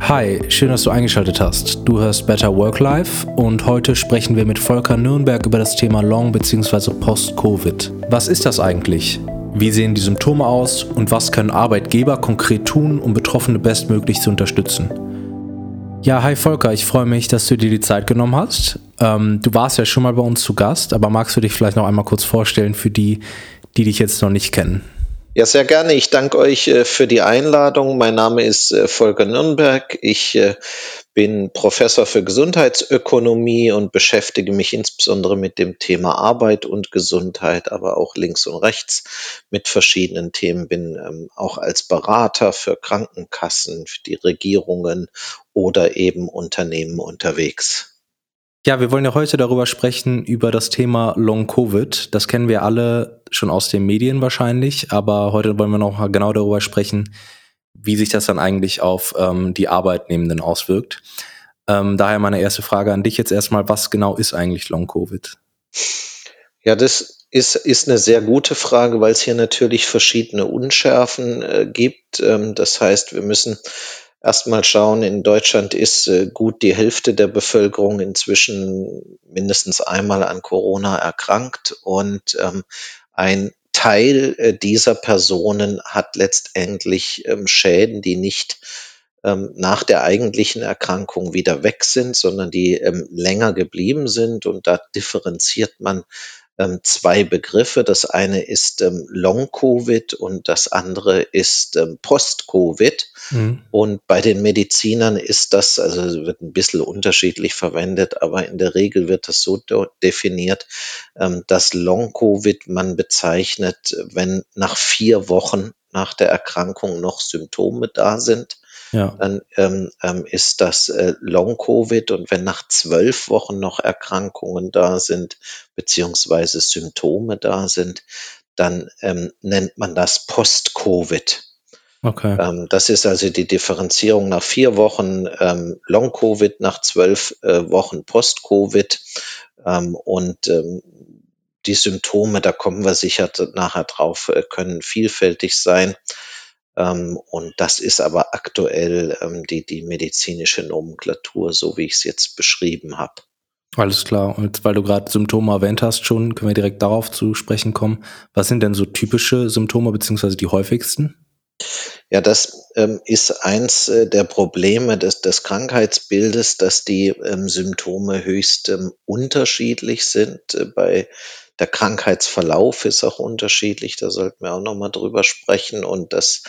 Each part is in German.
Hi, schön, dass du eingeschaltet hast. Du hörst Better Work Life und heute sprechen wir mit Volker Nürnberg über das Thema Long- bzw. Post-Covid. Was ist das eigentlich? Wie sehen die Symptome aus und was können Arbeitgeber konkret tun, um Betroffene bestmöglich zu unterstützen? Ja, hi Volker, ich freue mich, dass du dir die Zeit genommen hast. Ähm, du warst ja schon mal bei uns zu Gast, aber magst du dich vielleicht noch einmal kurz vorstellen für die, die dich jetzt noch nicht kennen? Ja, sehr gerne. Ich danke euch äh, für die Einladung. Mein Name ist äh, Volker Nürnberg. Ich äh, bin Professor für Gesundheitsökonomie und beschäftige mich insbesondere mit dem Thema Arbeit und Gesundheit, aber auch links und rechts mit verschiedenen Themen. Bin ähm, auch als Berater für Krankenkassen, für die Regierungen oder eben Unternehmen unterwegs. Ja, wir wollen ja heute darüber sprechen, über das Thema Long Covid. Das kennen wir alle schon aus den Medien wahrscheinlich, aber heute wollen wir noch mal genau darüber sprechen, wie sich das dann eigentlich auf ähm, die Arbeitnehmenden auswirkt. Ähm, daher meine erste Frage an dich jetzt erstmal, was genau ist eigentlich Long Covid? Ja, das ist, ist eine sehr gute Frage, weil es hier natürlich verschiedene Unschärfen äh, gibt. Ähm, das heißt, wir müssen erstmal schauen, in Deutschland ist äh, gut die Hälfte der Bevölkerung inzwischen mindestens einmal an Corona erkrankt und ähm, ein Teil äh, dieser Personen hat letztendlich ähm, Schäden, die nicht ähm, nach der eigentlichen Erkrankung wieder weg sind, sondern die ähm, länger geblieben sind. Und da differenziert man ähm, zwei Begriffe. Das eine ist ähm, Long-Covid und das andere ist ähm, Post-Covid. Mhm. Und bei den Medizinern ist das, also wird ein bisschen unterschiedlich verwendet, aber in der Regel wird das so definiert, ähm, dass Long-Covid man bezeichnet, wenn nach vier Wochen nach der Erkrankung noch Symptome da sind ja. dann ähm, ähm, ist das äh, Long-Covid und wenn nach zwölf Wochen noch Erkrankungen da sind, beziehungsweise Symptome da sind, dann ähm, nennt man das Post-Covid. Okay. Ähm, das ist also die Differenzierung nach vier Wochen ähm, Long-Covid, nach zwölf äh, Wochen Post-Covid ähm, und ähm, die Symptome, da kommen wir sicher nachher drauf, äh, können vielfältig sein. Ähm, und das ist aber aktuell ähm, die, die medizinische Nomenklatur, so wie ich es jetzt beschrieben habe. Alles klar. Und weil du gerade Symptome erwähnt hast, schon können wir direkt darauf zu sprechen kommen. Was sind denn so typische Symptome beziehungsweise die häufigsten? Ja, das ähm, ist eins äh, der Probleme des, des Krankheitsbildes, dass die ähm, Symptome höchst ähm, unterschiedlich sind. Äh, bei der Krankheitsverlauf ist auch unterschiedlich, da sollten wir auch nochmal drüber sprechen. Und dass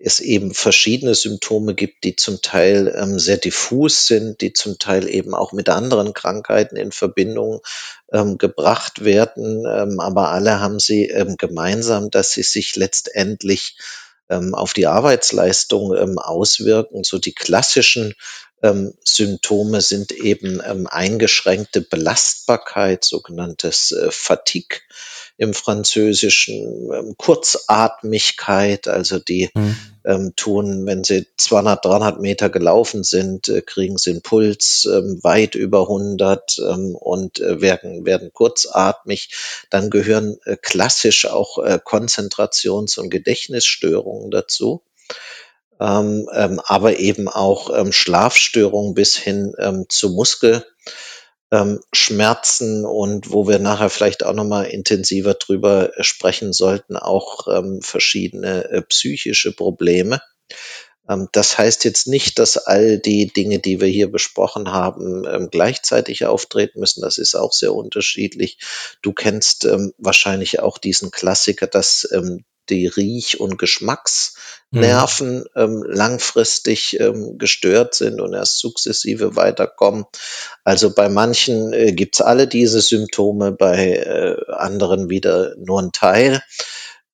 es eben verschiedene Symptome gibt, die zum Teil ähm, sehr diffus sind, die zum Teil eben auch mit anderen Krankheiten in Verbindung ähm, gebracht werden, ähm, aber alle haben sie ähm, gemeinsam, dass sie sich letztendlich ähm, auf die Arbeitsleistung ähm, auswirken. So die klassischen ähm, Symptome sind eben ähm, eingeschränkte Belastbarkeit, sogenanntes äh, Fatigue im Französischen, ähm, Kurzatmigkeit, also die mhm. ähm, tun, wenn sie 200, 300 Meter gelaufen sind, äh, kriegen sie einen Puls ähm, weit über 100 ähm, und äh, werden, werden kurzatmig. Dann gehören äh, klassisch auch äh, Konzentrations- und Gedächtnisstörungen dazu ähm, ähm, aber eben auch ähm, Schlafstörungen bis hin ähm, zu Muskelschmerzen und wo wir nachher vielleicht auch nochmal intensiver drüber äh, sprechen sollten, auch ähm, verschiedene äh, psychische Probleme. Ähm, das heißt jetzt nicht, dass all die Dinge, die wir hier besprochen haben, ähm, gleichzeitig auftreten müssen. Das ist auch sehr unterschiedlich. Du kennst ähm, wahrscheinlich auch diesen Klassiker, dass ähm, die Riech- und Geschmacksnerven mhm. ähm, langfristig ähm, gestört sind und erst sukzessive weiterkommen. Also bei manchen äh, gibt's alle diese Symptome, bei äh, anderen wieder nur ein Teil.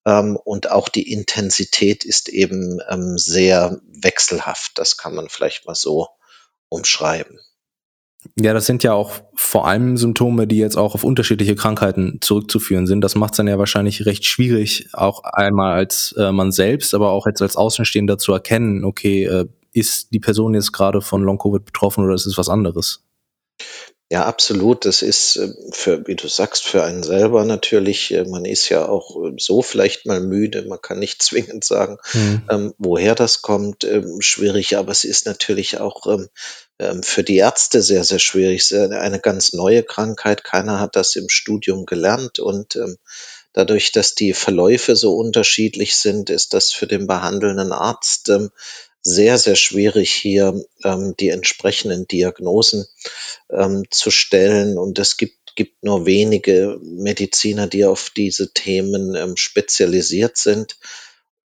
Ähm, und auch die Intensität ist eben ähm, sehr wechselhaft. Das kann man vielleicht mal so umschreiben. Ja, das sind ja auch vor allem Symptome, die jetzt auch auf unterschiedliche Krankheiten zurückzuführen sind. Das macht es dann ja wahrscheinlich recht schwierig, auch einmal als äh, man selbst, aber auch jetzt als Außenstehender zu erkennen, okay, äh, ist die Person jetzt gerade von Long-Covid betroffen oder ist es was anderes? Ja, absolut. Das ist, ähm, für wie du sagst, für einen selber natürlich äh, man ist ja auch, äh, so vielleicht mal müde. Man kann nicht zwingend sagen, Mhm. ähm, woher das kommt, ähm, schwierig, aber es ist natürlich auch, ähm, ähm, für die Ärzte sehr, sehr schwierig. Es ist eine ganz neue Krankheit. Keiner hat das im Studium gelernt und, ähm, dadurch, dass die Verläufe so unterschiedlich sind, ist das für den behandelnden Arzt, ähm, sehr, sehr schwierig, hier, ähm, die entsprechenden Diagnosen, ähm, zu stellen. Und es gibt gibt nur wenige Mediziner, die auf diese Themen, ähm, spezialisiert sind.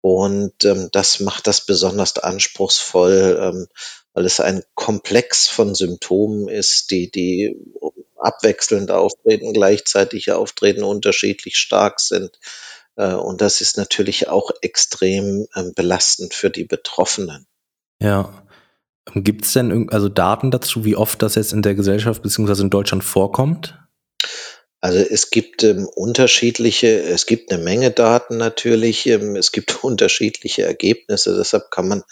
Und, ähm, das macht das besonders anspruchsvoll, ähm, weil es ein Komplex von Symptomen ist, die die abwechselnd auftreten, gleichzeitig auftreten, unterschiedlich stark sind. Äh, und das ist natürlich auch extrem, ähm, belastend für die Betroffenen. Ja. Gibt's denn irgend also Daten dazu, wie oft das jetzt in der Gesellschaft beziehungsweise in Deutschland vorkommt? Also, es gibt, ähm, unterschiedliche es gibt 'ne Menge Daten natürlich, ähm, es gibt unterschiedliche Ergebnisse, deshalb kann man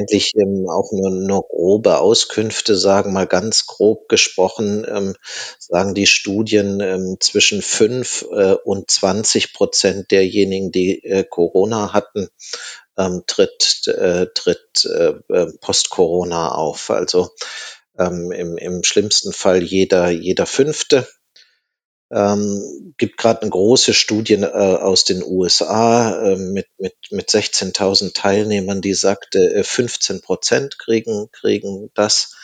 eigentlich, ähm, auch nur nur grobe Auskünfte sagen. Mal ganz grob gesprochen, ähm, sagen die Studien, ähm, zwischen 5, äh, und 20% derjenigen, die, äh, Corona hatten, ähm, tritt äh, tritt, äh, äh, Post-Corona auf. Also, ähm, im im schlimmsten Fall jeder jeder Fünfte. Ähm, gibt grad 'ne große Studie, äh, aus den USA, ähm, mit mit mit 16.000 Teilnehmern, die sagte, äh, 15% kriegen kriegen das.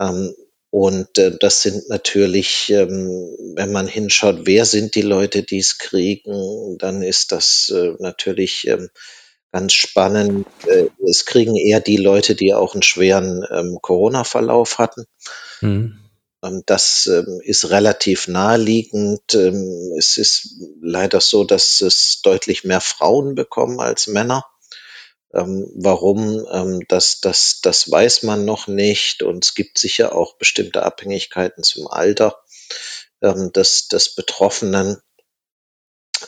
Ähm, und, äh, das sind natürlich, ähm, wenn man hinschaut, wer sind die Leute, die's kriegen, dann ist das, äh, natürlich, ähm, ganz spannend. Äh, es kriegen eher die Leute, die auch 'n schweren, ähm, Corona-Verlauf hatten. Mhm. Das, ähm, ist relativ naheliegend. Ähm, es ist leider so, dass es deutlich mehr Frauen bekommen als Männer. Ähm, warum? Das das das weiß man noch nicht und es gibt sicher auch bestimmte Abhängigkeiten zum Alter, des des Betroffenen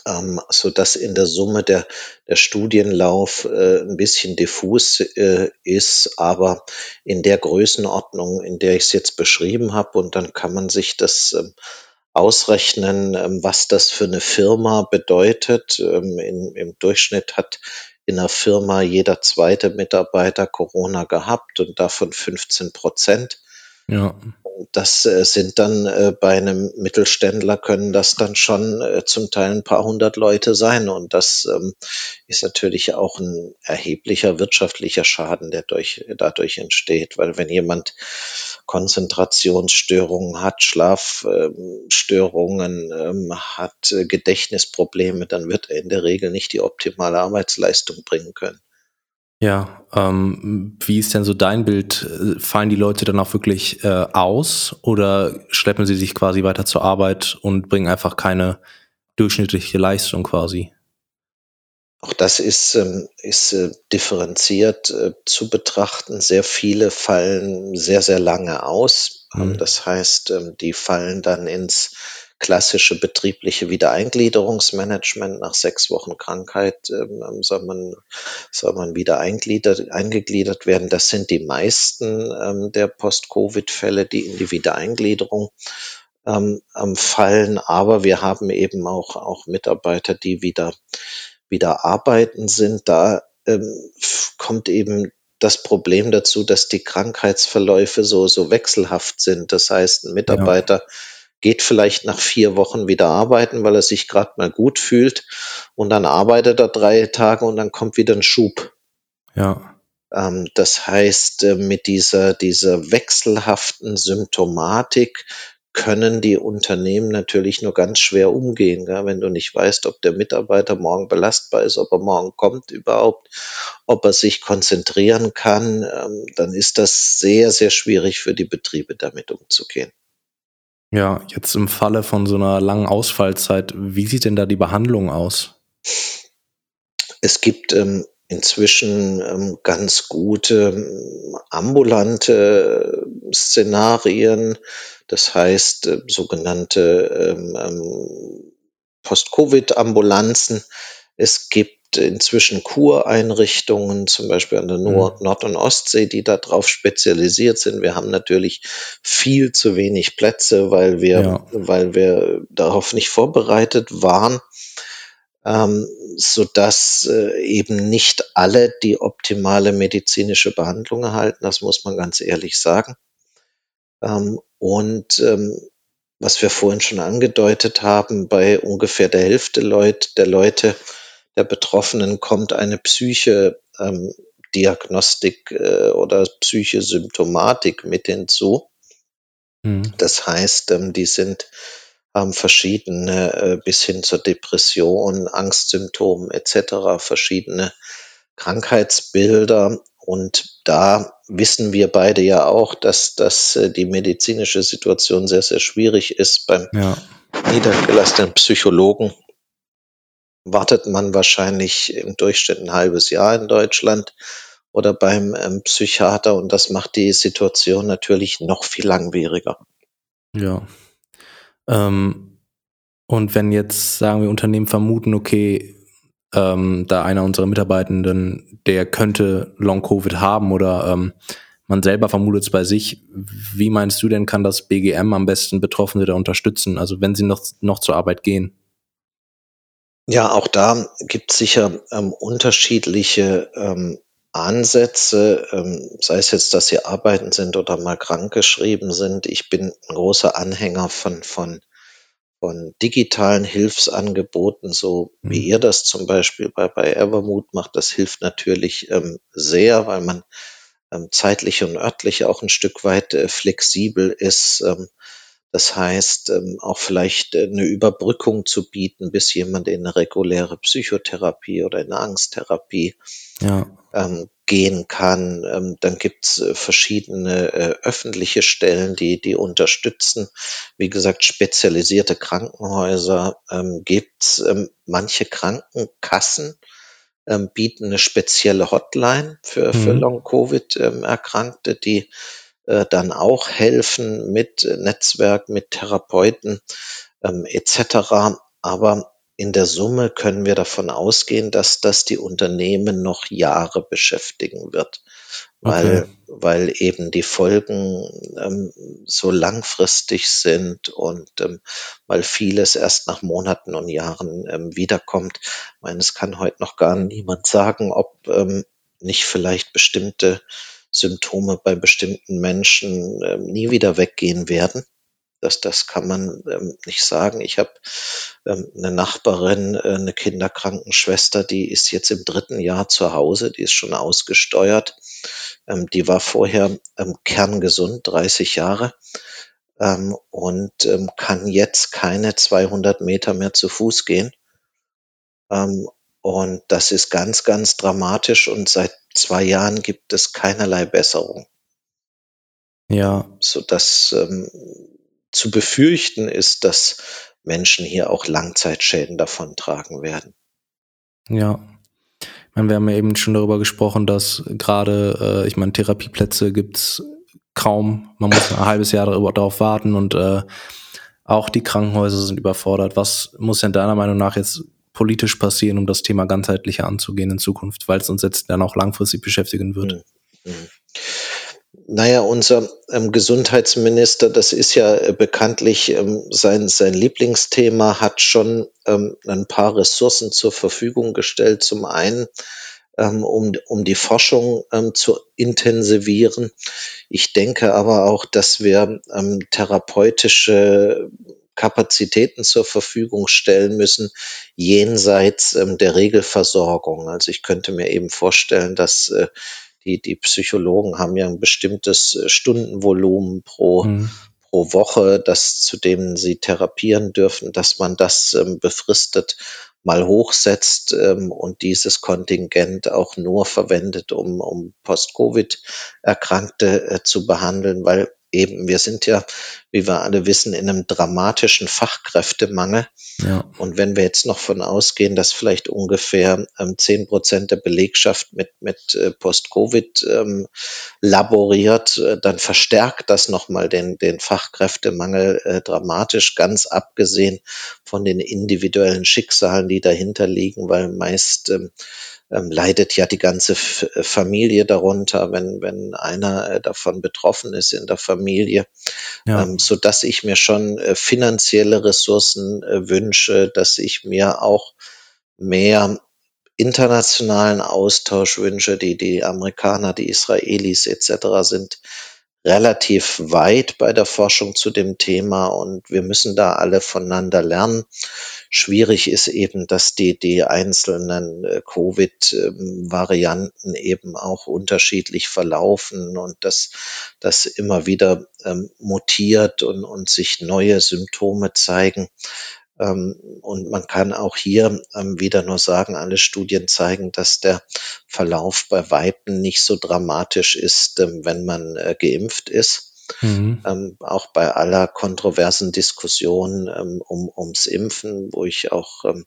ähm, sodass in der Summe der der Studienlauf, äh, 'n bisschen diffus, äh, ist, aber in der Größenordnung, in der ich's jetzt beschrieben habe. Und dann kann man sich das, ähm, ausrechnen, ähm, was das für 'ne Firma bedeutet. Ähm, im im Durchschnitt hat in 'ner Firma jeder 2. Mitarbeiter Corona gehabt und davon 15% Ja. Das, äh, sind dann, äh, bei 'nem Mittelständler können das dann schon, äh, zum Teil 'n paar 100 Leute sein. Und das, ähm, ist natürlich auch 'n erheblicher wirtschaftlicher Schaden, der durch dadurch entsteht. Weil wenn jemand Konzentrationsstörungen hat, Schlaf ähm, hat, Gedächtnisprobleme, dann wird er in der Regel nicht die optimale Arbeitsleistung bringen können. Ja, ähm, wie ist denn so dein Bild? Fallen die Leute dann auch wirklich, äh, aus oder schleppen sie sich quasi weiter zur Arbeit und bringen einfach keine durchschnittliche Leistung quasi? Auch das ist, ähm ist, äh, differenziert, äh, zu betrachten. Sehr viele fallen sehr, sehr lange aus. Ähm, Mhm. das heißt, ähm, die fallen dann ins klassische betriebliche Wiedereingliederungsmanagement. Nach 6 Wochen Krankheit, ähm, soll man soll man wieder eingliedert eingegliedert werden. Das sind die meisten, ähm, der Post-Covid-Fälle, die in die Wiedereingliederung, ähm, ähm, fallen. Aber wir haben eben auch auch Mitarbeiter, die wieder wieder arbeiten sind. Da, ähm, kommt eben das Problem dazu, dass die Krankheitsverläufe so so wechselhaft sind. Das heißt, 'n Ja. Geht vielleicht nach 4 Wochen wieder arbeiten, weil er sich grad mal gut fühlt und dann arbeitet er 3 Tage und dann kommt wieder 'n Schub. Ja. Ähm, das heißt, äh, mit dieser dieser wechselhaften Symptomatik können die Unternehmen natürlich nur ganz schwer umgehen, gell? Wenn du nicht weißt, ob der Mitarbeiter morgen belastbar ist, ob er morgen kommt überhaupt, ob er sich konzentrieren kann, ähm, dann ist das sehr, sehr schwierig für die Betriebe, damit umzugehen. Ja, jetzt im Falle von so 'ner langen Ausfallzeit, wie sieht denn da die Behandlung aus? Es gibt, ähm, inzwischen, ähm, ganz gute, hm, ambulante Szenarien. Das heißt, äh, sogenannte, ähm, ähm, Post-Covid-Ambulanzen. Es gibt inzwischen Kureinrichtungen, zum Beispiel an der Nord-, Nord und Ostsee, die darauf spezialisiert sind. Wir haben natürlich viel zu wenig Plätze, weil wir, Ja. weil wir darauf nicht vorbereitet waren, ähm, so dass äh, eben nicht alle die optimale medizinische Behandlung erhalten. Das muss man ganz ehrlich sagen. Ähm, und ähm, was wir vorhin schon angedeutet haben, bei ungefähr der Hälfte Leut, der Leute, der Betroffenen kommt eine Psyche ähm, Diagnostik äh, oder Psychosymptomatik mit hinzu. Mhm. Das heißt, ähm, die sind haben verschiedene äh, bis hin zur Depression, Angstsymptomen etc., verschiedene Krankheitsbilder. Und da wissen wir beide ja auch, dass, dass äh, die medizinische Situation sehr, sehr schwierig ist. Beim Ja. niedergelassenen Psychologen wartet man wahrscheinlich im Durchschnitt ein halbes Jahr in Deutschland oder beim ähm, Psychiater und das macht die Situation natürlich noch viel langwieriger. Ja. Ähm, und wenn jetzt, sagen wir, Unternehmen vermuten, okay, ähm, da einer unserer Mitarbeitenden, der könnte Long-Covid haben oder ähm, man selber vermutet es bei sich, wie meinst du denn, kann das BGM am besten Betroffene da unterstützen, also wenn sie noch, noch zur Arbeit gehen? Ja, auch da gibt es sicher ähm, unterschiedliche ähm, Ansätze, ähm, sei es jetzt, dass sie arbeiten sind oder mal krankgeschrieben sind. Ich bin ein großer Anhänger von, von, von digitalen Hilfsangeboten, so wie Mhm. ihr das zum Beispiel bei, bei Evermood macht. Das hilft natürlich ähm, sehr, weil man ähm, zeitlich und örtlich auch ein Stück weit äh, flexibel ist. Das heißt, ähm, auch vielleicht äh, eine Überbrückung zu bieten, bis jemand in eine reguläre Psychotherapie oder in eine Angsttherapie Ja. ähm, gehen kann. Ähm, dann gibt's äh, verschiedene äh, öffentliche Stellen, die, die unterstützen. Wie gesagt, spezialisierte Krankenhäuser gibt's. Manche Krankenkassen bieten eine spezielle Hotline für, für Mhm. Long-Covid-Erkrankte, die äh, dann auch helfen mit Netzwerk, mit Therapeuten ähm, etc. Aber in der Summe können wir davon ausgehen, dass das die Unternehmen noch Jahre beschäftigen wird, weil, Okay. weil eben die Folgen ähm, so langfristig sind und ähm, weil vieles erst nach Monaten und Jahren ähm, wiederkommt. Ich meine, es kann heute noch gar niemand sagen, ob ähm, nicht vielleicht bestimmte Symptome bei bestimmten Menschen ähm, nie wieder weggehen werden. Das, das kann man ähm, nicht sagen. Ich habe ähm, eine Nachbarin, äh, eine Kinderkrankenschwester, die ist jetzt im dritten Jahr zu Hause, die ist schon ausgesteuert. Ähm, die war vorher ähm, kerngesund, 30 Jahre, ähm, und ähm, kann jetzt keine 200 Meter mehr zu Fuß gehen. Und das ist ganz, ganz dramatisch und seit zwei Jahren gibt es keinerlei Besserung Ja. sodass ähm, zu befürchten ist, dass Menschen hier auch Langzeitschäden davontragen werden. Ja. Ich meine, wir haben ja eben schon darüber gesprochen, dass gerade, äh, ich meine, Therapieplätze gibt's kaum. Man muss ein halbes Jahr darüber, darauf warten und äh, auch die Krankenhäuser sind überfordert. Was muss denn deiner Meinung nach jetzt politisch passieren, um das Thema ganzheitlicher anzugehen in Zukunft, weil es uns jetzt dann auch langfristig beschäftigen wird? Hm, hm. Naja, unser ähm, Gesundheitsminister, das ist ja äh, bekanntlich ähm, sein, sein Lieblingsthema, hat schon ähm, ein paar Ressourcen zur Verfügung gestellt. Zum einen, ähm, um, um die Forschung ähm, zu intensivieren. Ich denke aber auch, dass wir ähm, therapeutische Kapazitäten zur Verfügung stellen müssen, jenseits ähm, der Regelversorgung. Also ich könnte mir eben vorstellen, dass äh, die, die Psychologen haben ja ein bestimmtes äh, Stundenvolumen pro, Mhm. pro Woche, das zu dem sie therapieren dürfen, dass man das ähm, befristet mal hochsetzt ähm, und dieses Kontingent auch nur verwendet, um, um Post-Covid-Erkrankte äh, zu behandeln, weil eben, wir sind ja, wie wir alle wissen, in einem dramatischen Fachkräftemangel. Ja. Und wenn wir jetzt noch von ausgehen, dass vielleicht ungefähr zehn ähm, Prozent der Belegschaft mit, mit äh, Post-Covid ähm, laboriert, äh, dann verstärkt das nochmal den, den Fachkräftemangel äh, dramatisch, ganz abgesehen von den individuellen Schicksalen, die dahinter liegen, weil meist ähm, ähm, leidet ja die ganze F äh, Familie darunter, wenn, wenn einer äh, davon betroffen ist in der Familie, ja. ähm, so dass ich mir schon äh, finanzielle Ressourcen äh, wünsche, dass ich mir auch mehr internationalen Austausch wünsche. Die, die Amerikaner, die Israelis etc. sind relativ weit bei der Forschung zu dem Thema und wir müssen da alle voneinander lernen. Schwierig ist eben, dass die, die einzelnen äh, Covid-Varianten eben auch unterschiedlich verlaufen und dass das immer wieder ähm, mutiert und, und sich neue Symptome zeigen. Ähm, und man kann auch hier ähm, wieder nur sagen, alle Studien zeigen, dass der Verlauf bei Weitem nicht so dramatisch ist, ähm, wenn man äh, geimpft ist. Mhm. Ähm, auch bei aller kontroversen Diskussion ähm, um, ums Impfen, wo ich auch ähm,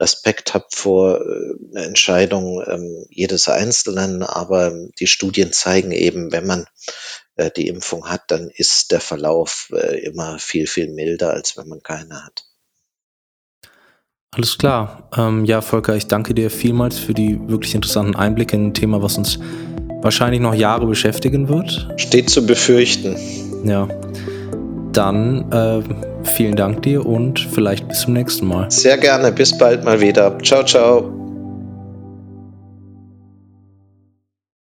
Respekt habe vor äh, einer Entscheidung ähm, jedes Einzelnen, aber die Studien zeigen eben, wenn man äh, die Impfung hat, dann ist der Verlauf äh, immer viel, viel milder, als wenn man keine hat. Alles klar. Ähm, ja, Volker, ich danke dir vielmals für die wirklich interessanten Einblicke in ein Thema, was uns wahrscheinlich noch Jahre beschäftigen wird. Steht zu befürchten. Ja. Dann äh, vielen Dank dir und vielleicht bis zum nächsten Mal. Sehr gerne. Bis bald mal wieder. Ciao, ciao.